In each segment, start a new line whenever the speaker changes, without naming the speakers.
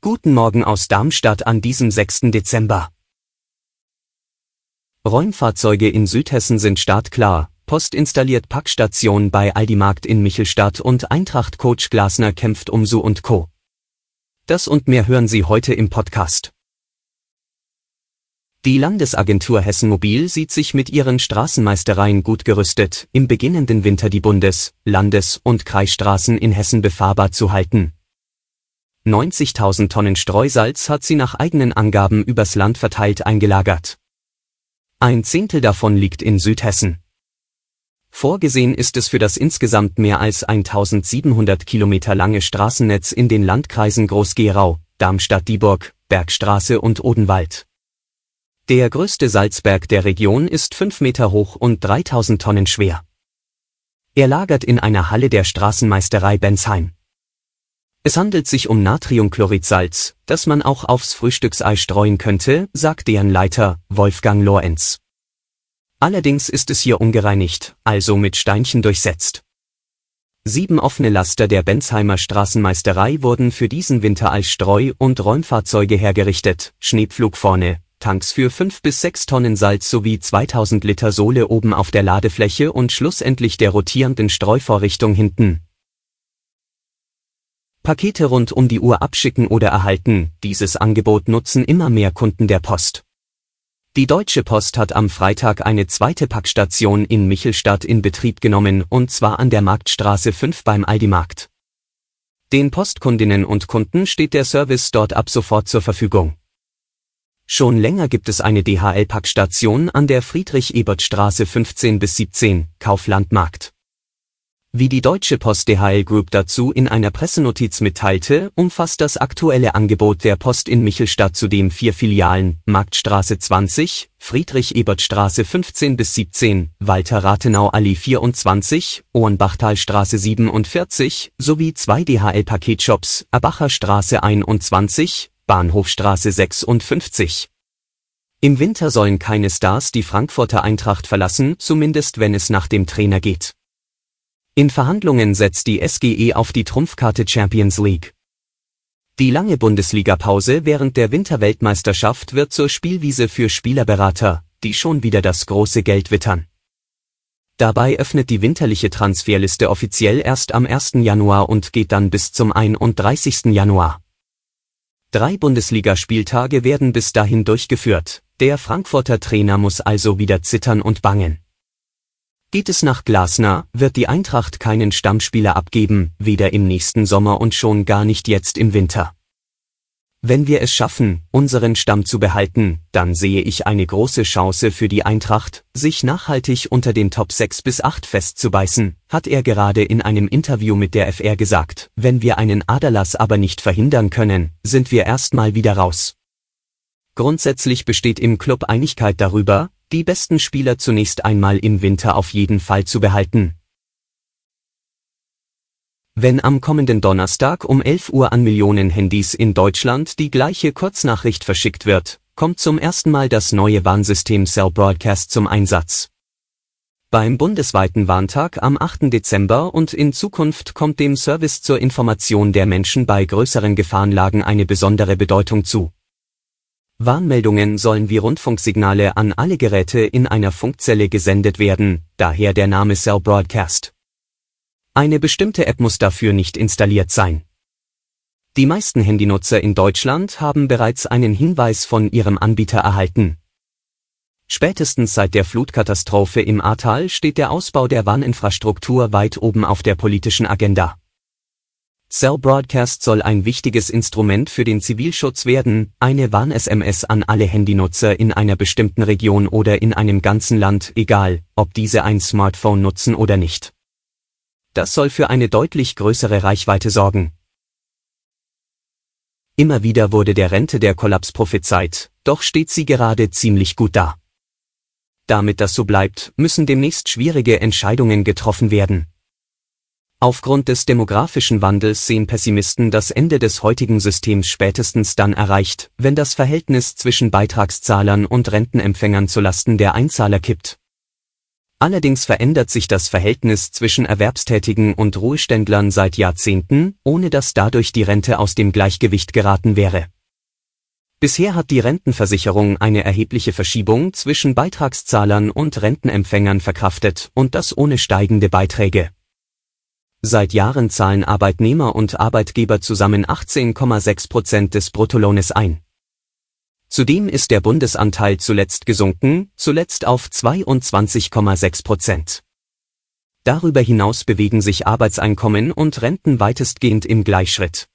Guten Morgen aus Darmstadt an diesem 6. Dezember. Räumfahrzeuge in Südhessen sind startklar. Post installiert Packstation bei Aldi Markt in Michelstadt und Eintracht Coach Glasner kämpft um Su und Co. Das und mehr hören Sie heute im Podcast. Die Landesagentur Hessen Mobil sieht sich mit ihren Straßenmeistereien gut gerüstet, im beginnenden Winter die Bundes-, Landes- und Kreisstraßen in Hessen befahrbar zu halten. 90.000 Tonnen Streusalz hat sie nach eigenen Angaben übers Land verteilt eingelagert. Ein Zehntel davon liegt in Südhessen. Vorgesehen ist es für das insgesamt mehr als 1700 Kilometer lange Straßennetz in den Landkreisen Groß-Gerau, Darmstadt-Dieburg, Bergstraße und Odenwald. Der größte Salzberg der Region ist 5 Meter hoch und 3000 Tonnen schwer. Er lagert in einer Halle der Straßenmeisterei Bensheim. Es handelt sich um Natriumchloridsalz, das man auch aufs Frühstücksei streuen könnte, sagt deren Leiter, Wolfgang Lorenz. Allerdings ist es hier ungereinigt, also mit Steinchen durchsetzt. Sieben offene Laster der Bensheimer Straßenmeisterei wurden für diesen Winter als Streu- und Räumfahrzeuge hergerichtet, Schneepflug vorne, Tanks für 5 bis 6 Tonnen Salz sowie 2000 Liter Sohle oben auf der Ladefläche und schlussendlich der rotierenden Streuvorrichtung hinten. Pakete rund um die Uhr abschicken oder erhalten, dieses Angebot nutzen immer mehr Kunden der Post. Die Deutsche Post hat am Freitag eine zweite Packstation in Michelstadt in Betrieb genommen und zwar an der Marktstraße 5 beim Aldi Markt. Den Postkundinnen und Kunden steht der Service dort ab sofort zur Verfügung. Schon länger gibt es eine DHL-Packstation an der Friedrich-Ebert-Straße 15 bis 17, Kauflandmarkt. Wie die Deutsche Post DHL Group dazu in einer Pressenotiz mitteilte, umfasst das aktuelle Angebot der Post in Michelstadt zudem vier Filialen, Marktstraße 20, Friedrich-Ebert-Straße 15 bis 17, Walter-Rathenau-Allee 24, Ohrenbachtalstraße 47, sowie zwei DHL-Paketshops, Erbacher Straße 21, Bahnhofstraße 56. Im Winter sollen keine Stars die Frankfurter Eintracht verlassen, zumindest wenn es nach dem Trainer geht. In Verhandlungen setzt die SGE auf die Trumpfkarte Champions League. Die lange Bundesliga-Pause während der Winterweltmeisterschaft wird zur Spielwiese für Spielerberater, die schon wieder das große Geld wittern. Dabei öffnet die winterliche Transferliste offiziell erst am 1. Januar und geht dann bis zum 31. Januar. Drei Bundesligaspieltage werden bis dahin durchgeführt, der Frankfurter Trainer muss also wieder zittern und bangen. Geht es nach Glasner, wird die Eintracht keinen Stammspieler abgeben, weder im nächsten Sommer und schon gar nicht jetzt im Winter. Wenn wir es schaffen, unseren Stamm zu behalten, dann sehe ich eine große Chance für die Eintracht, sich nachhaltig unter den Top 6 bis 8 festzubeißen, hat er gerade in einem Interview mit der FR gesagt. Wenn wir einen Aderlass aber nicht verhindern können, sind wir erstmal wieder raus. Grundsätzlich besteht im Club Einigkeit darüber, die besten Spieler zunächst einmal im Winter auf jeden Fall zu behalten, wenn am kommenden Donnerstag um 11 Uhr an Millionen Handys in Deutschland die gleiche Kurznachricht verschickt wird, kommt zum ersten Mal das neue Warnsystem Cell Broadcast zum Einsatz. Beim bundesweiten Warntag am 8. Dezember und in Zukunft kommt dem Service zur Information der Menschen bei größeren Gefahrenlagen eine besondere Bedeutung zu. Warnmeldungen sollen wie Rundfunksignale an alle Geräte in einer Funkzelle gesendet werden, daher der Name Cell Broadcast. Eine bestimmte App muss dafür nicht installiert sein. Die meisten Handynutzer in Deutschland haben bereits einen Hinweis von ihrem Anbieter erhalten. Spätestens seit der Flutkatastrophe im Ahrtal steht der Ausbau der Warninfrastruktur weit oben auf der politischen Agenda. Cell Broadcast soll ein wichtiges Instrument für den Zivilschutz werden, eine Warn-SMS an alle Handynutzer in einer bestimmten Region oder in einem ganzen Land, egal, ob diese ein Smartphone nutzen oder nicht. Das soll für eine deutlich größere Reichweite sorgen. Immer wieder wurde der Rente der Kollaps prophezeit, doch steht sie gerade ziemlich gut da. Damit das so bleibt, müssen demnächst schwierige Entscheidungen getroffen werden. Aufgrund des demografischen Wandels sehen Pessimisten das Ende des heutigen Systems spätestens dann erreicht, wenn das Verhältnis zwischen Beitragszahlern und Rentenempfängern zulasten der Einzahler kippt. Allerdings verändert sich das Verhältnis zwischen Erwerbstätigen und Ruheständlern seit Jahrzehnten, ohne dass dadurch die Rente aus dem Gleichgewicht geraten wäre. Bisher hat die Rentenversicherung eine erhebliche Verschiebung zwischen Beitragszahlern und Rentenempfängern verkraftet und das ohne steigende Beiträge. Seit Jahren zahlen Arbeitnehmer und Arbeitgeber zusammen 18,6 Prozent des Bruttolohnes ein. Zudem ist der Bundesanteil zuletzt gesunken, zuletzt auf 22,6 Prozent. Darüber hinaus bewegen sich Arbeitseinkommen und Renten weitestgehend im Gleichschritt.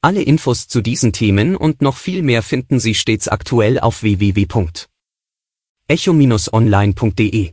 Alle Infos zu diesen Themen und noch viel mehr finden Sie stets aktuell auf www.echo-online.de.